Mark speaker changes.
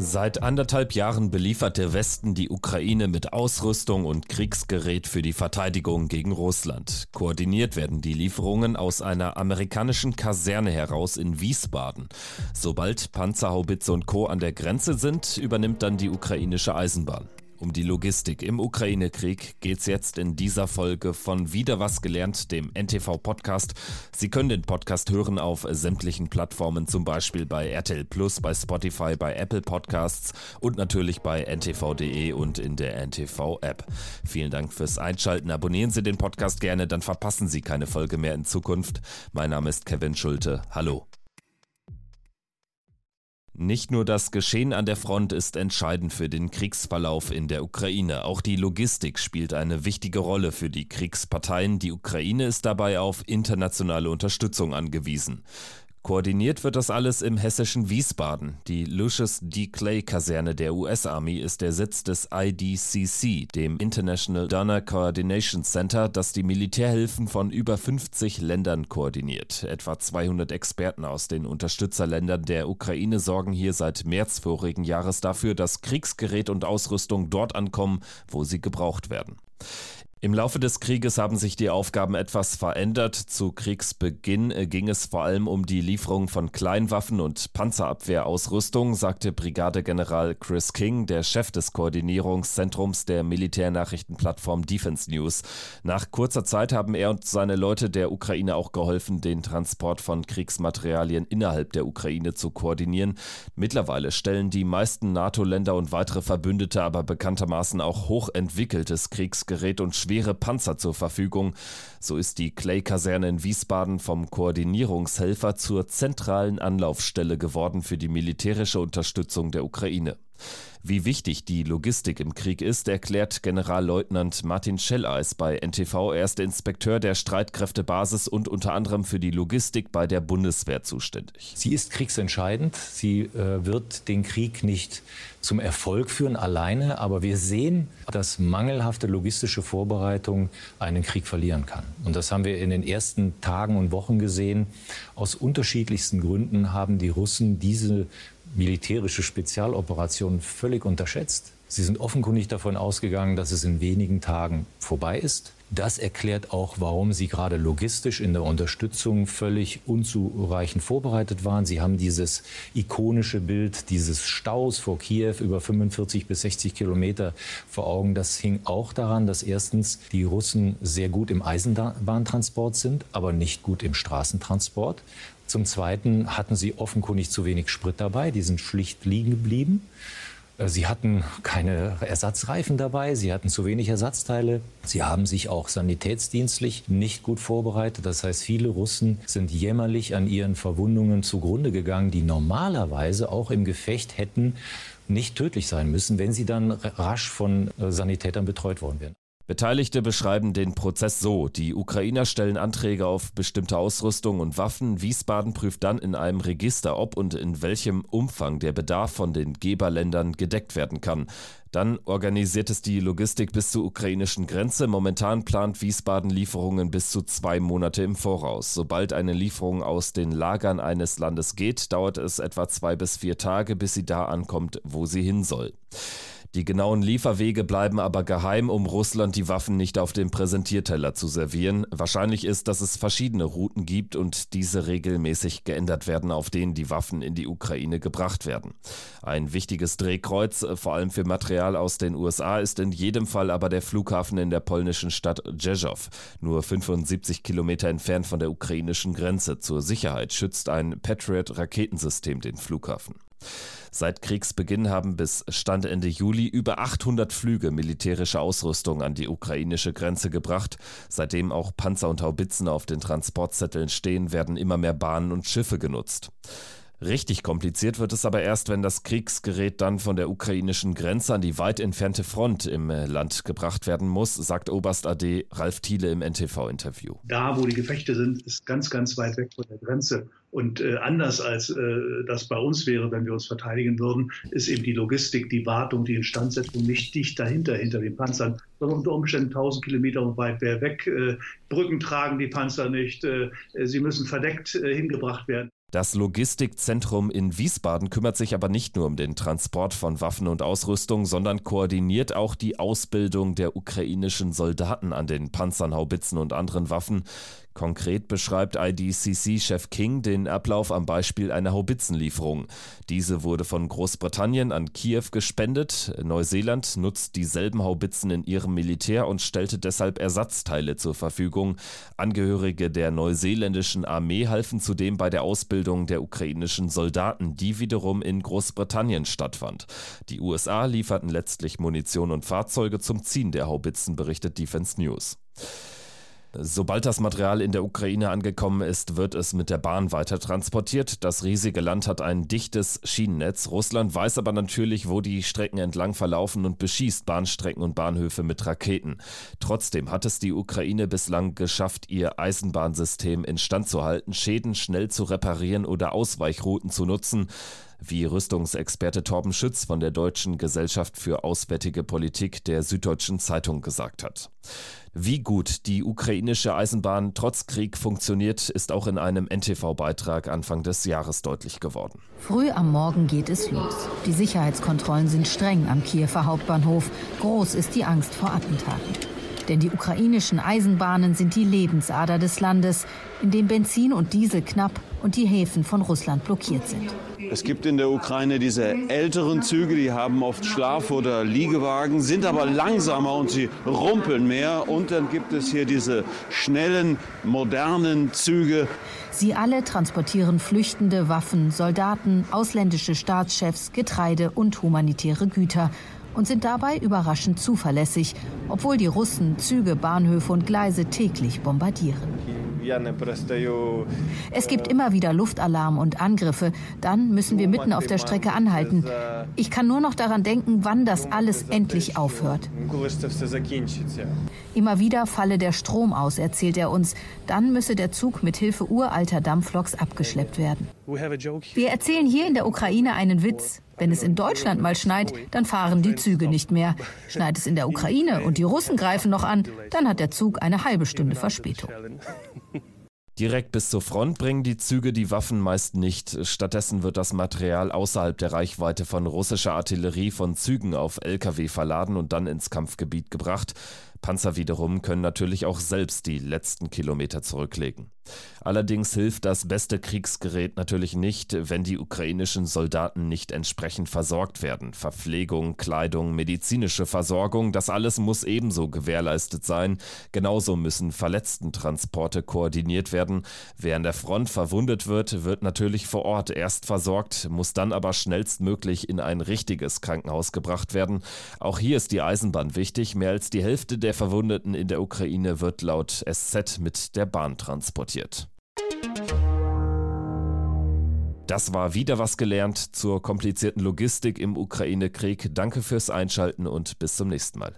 Speaker 1: Seit anderthalb Jahren beliefert der Westen die Ukraine mit Ausrüstung und Kriegsgerät für die Verteidigung gegen Russland. Koordiniert werden die Lieferungen aus einer amerikanischen Kaserne heraus in Wiesbaden. Sobald Panzerhaubitze und Co. an der Grenze sind, übernimmt dann die ukrainische Eisenbahn. Um die Logistik im Ukraine-Krieg geht's jetzt in dieser Folge von Wieder was gelernt, dem NTV-Podcast. Sie können den Podcast hören auf sämtlichen Plattformen, zum Beispiel bei RTL Plus, bei Spotify, bei Apple Podcasts und natürlich bei ntv.de und in der NTV-App. Vielen Dank fürs Einschalten. Abonnieren Sie den Podcast gerne, dann verpassen Sie keine Folge mehr in Zukunft. Mein Name ist Kevin Schulte. Hallo. Nicht nur das Geschehen an der Front ist entscheidend für den Kriegsverlauf in der Ukraine, auch die Logistik spielt eine wichtige Rolle für die Kriegsparteien. Die Ukraine ist dabei auf internationale Unterstützung angewiesen. Koordiniert wird das alles im hessischen Wiesbaden. Die Lucius D. Clay Kaserne der US-Army ist der Sitz des IDCC, dem International Donor Coordination Center, das die Militärhilfen von über 50 Ländern koordiniert. Etwa 200 Experten aus den Unterstützerländern der Ukraine sorgen hier seit März vorigen Jahres dafür, dass Kriegsgerät und Ausrüstung dort ankommen, wo sie gebraucht werden. Im Laufe des Krieges haben sich die Aufgaben etwas verändert. Zu Kriegsbeginn äh, ging es vor allem um die Lieferung von Kleinwaffen und Panzerabwehrausrüstung, sagte Brigadegeneral Chris King, der Chef des Koordinierungszentrums der Militärnachrichtenplattform Defense News. Nach kurzer Zeit haben er und seine Leute der Ukraine auch geholfen, den Transport von Kriegsmaterialien innerhalb der Ukraine zu koordinieren. Mittlerweile stellen die meisten NATO-Länder und weitere Verbündete aber bekanntermaßen auch hochentwickeltes Kriegsgerät und schwere Panzer zur Verfügung. So ist die Clay-Kaserne in Wiesbaden vom Koordinierungshelfer zur zentralen Anlaufstelle geworden für die militärische Unterstützung der Ukraine. Wie wichtig die Logistik im Krieg ist, erklärt Generalleutnant Martin Schelleis bei NTV. Er ist Inspekteur der Streitkräftebasis und unter anderem für die Logistik bei der Bundeswehr zuständig.
Speaker 2: Sie ist kriegsentscheidend. Sie äh, wird den Krieg nicht zum Erfolg führen alleine, aber wir sehen, dass mangelhafte logistische Vorbereitung einen Krieg verlieren kann. Und das haben wir in den ersten Tagen und Wochen gesehen. Aus unterschiedlichsten Gründen haben die Russen diese militärische Spezialoperation völlig unterschätzt. Sie sind offenkundig davon ausgegangen, dass es in wenigen Tagen vorbei ist. Das erklärt auch, warum sie gerade logistisch in der Unterstützung völlig unzureichend vorbereitet waren. Sie haben dieses ikonische Bild dieses Staus vor Kiew über 45 bis 60 Kilometer vor Augen. Das hing auch daran, dass erstens die Russen sehr gut im Eisenbahntransport sind, aber nicht gut im Straßentransport. Zum Zweiten hatten sie offenkundig zu wenig Sprit dabei, die sind schlicht liegen geblieben. Äh, sie hatten keine Ersatzreifen dabei, sie hatten zu wenig Ersatzteile. Sie haben sich auch sanitätsdienstlich nicht gut vorbereitet. Das heißt, viele Russen sind jämmerlich an ihren Verwundungen zugrunde gegangen, die normalerweise auch im Gefecht hätten nicht tödlich sein müssen, wenn sie dann rasch von äh, Sanitätern betreut worden wären.
Speaker 1: Beteiligte beschreiben den Prozess so. Die Ukrainer stellen Anträge auf bestimmte Ausrüstung und Waffen. Wiesbaden prüft dann in einem Register, ob und in welchem Umfang der Bedarf von den Geberländern gedeckt werden kann. Dann organisiert es die Logistik bis zur ukrainischen Grenze. Momentan plant Wiesbaden Lieferungen bis zu zwei Monate im Voraus. Sobald eine Lieferung aus den Lagern eines Landes geht, dauert es etwa zwei bis vier Tage, bis sie da ankommt, wo sie hin soll. Die genauen Lieferwege bleiben aber geheim, um Russland die Waffen nicht auf dem Präsentierteller zu servieren. Wahrscheinlich ist, dass es verschiedene Routen gibt und diese regelmäßig geändert werden, auf denen die Waffen in die Ukraine gebracht werden. Ein wichtiges Drehkreuz, vor allem für Material aus den USA, ist in jedem Fall aber der Flughafen in der polnischen Stadt Rzeszów, nur 75 Kilometer entfernt von der ukrainischen Grenze. Zur Sicherheit schützt ein Patriot-Raketensystem den Flughafen. Seit Kriegsbeginn haben bis Stand Ende Juli über 800 Flüge militärische Ausrüstung an die ukrainische Grenze gebracht. Seitdem auch Panzer und Haubitzen auf den Transportzetteln stehen, werden immer mehr Bahnen und Schiffe genutzt. Richtig kompliziert wird es aber erst, wenn das Kriegsgerät dann von der ukrainischen Grenze an die weit entfernte Front im äh, Land gebracht werden muss, sagt Oberst AD Ralf Thiele im NTV-Interview.
Speaker 3: Da, wo die Gefechte sind, ist ganz, ganz weit weg von der Grenze. Und äh, anders als äh, das bei uns wäre, wenn wir uns verteidigen würden, ist eben die Logistik, die Wartung, die Instandsetzung nicht dicht dahinter, hinter den Panzern, sondern unter Umständen 1000 Kilometer weit weg. Äh, Brücken tragen die Panzer nicht, äh, sie müssen verdeckt äh, hingebracht werden.
Speaker 1: Das Logistikzentrum in Wiesbaden kümmert sich aber nicht nur um den Transport von Waffen und Ausrüstung, sondern koordiniert auch die Ausbildung der ukrainischen Soldaten an den Panzern, Haubitzen und anderen Waffen. Konkret beschreibt IDCC-Chef King den Ablauf am Beispiel einer Haubitzenlieferung. Diese wurde von Großbritannien an Kiew gespendet. Neuseeland nutzt dieselben Haubitzen in ihrem Militär und stellte deshalb Ersatzteile zur Verfügung. Angehörige der neuseeländischen Armee halfen zudem bei der Ausbildung der ukrainischen Soldaten, die wiederum in Großbritannien stattfand. Die USA lieferten letztlich Munition und Fahrzeuge zum Ziehen der Haubitzen, berichtet Defense News. Sobald das Material in der Ukraine angekommen ist, wird es mit der Bahn weiter transportiert. Das riesige Land hat ein dichtes Schienennetz. Russland weiß aber natürlich, wo die Strecken entlang verlaufen und beschießt Bahnstrecken und Bahnhöfe mit Raketen. Trotzdem hat es die Ukraine bislang geschafft, ihr Eisenbahnsystem instand zu halten, Schäden schnell zu reparieren oder Ausweichrouten zu nutzen wie Rüstungsexperte Torben Schütz von der Deutschen Gesellschaft für Auswärtige Politik der Süddeutschen Zeitung gesagt hat. Wie gut die ukrainische Eisenbahn trotz Krieg funktioniert, ist auch in einem NTV-Beitrag Anfang des Jahres deutlich geworden.
Speaker 4: Früh am Morgen geht es los. Die Sicherheitskontrollen sind streng am Kiewer Hauptbahnhof. Groß ist die Angst vor Attentaten. Denn die ukrainischen Eisenbahnen sind die Lebensader des Landes, in dem Benzin und Diesel knapp und die Häfen von Russland blockiert sind.
Speaker 5: Es gibt in der Ukraine diese älteren Züge, die haben oft Schlaf- oder Liegewagen, sind aber langsamer und sie rumpeln mehr. Und dann gibt es hier diese schnellen, modernen Züge.
Speaker 4: Sie alle transportieren flüchtende Waffen, Soldaten, ausländische Staatschefs, Getreide und humanitäre Güter und sind dabei überraschend zuverlässig, obwohl die Russen Züge, Bahnhöfe und Gleise täglich bombardieren. Es gibt immer wieder Luftalarm und Angriffe. Dann müssen wir mitten auf der Strecke anhalten. Ich kann nur noch daran denken, wann das alles endlich aufhört. Immer wieder falle der Strom aus, erzählt er uns. Dann müsse der Zug mit Hilfe uralter Dampfloks abgeschleppt werden. Wir erzählen hier in der Ukraine einen Witz. Wenn es in Deutschland mal schneit, dann fahren die Züge nicht mehr. Schneit es in der Ukraine und die Russen greifen noch an, dann hat der Zug eine halbe Stunde Verspätung.
Speaker 1: Direkt bis zur Front bringen die Züge die Waffen meist nicht. Stattdessen wird das Material außerhalb der Reichweite von russischer Artillerie von Zügen auf Lkw verladen und dann ins Kampfgebiet gebracht. Panzer wiederum können natürlich auch selbst die letzten Kilometer zurücklegen. Allerdings hilft das beste Kriegsgerät natürlich nicht, wenn die ukrainischen Soldaten nicht entsprechend versorgt werden. Verpflegung, Kleidung, medizinische Versorgung, das alles muss ebenso gewährleistet sein. Genauso müssen Verletztentransporte koordiniert werden. Wer an der Front verwundet wird, wird natürlich vor Ort erst versorgt, muss dann aber schnellstmöglich in ein richtiges Krankenhaus gebracht werden. Auch hier ist die Eisenbahn wichtig. Mehr als die Hälfte der Verwundeten in der Ukraine wird laut SZ mit der Bahn transportiert. Das war wieder was gelernt zur komplizierten Logistik im Ukraine-Krieg. Danke fürs Einschalten und bis zum nächsten Mal.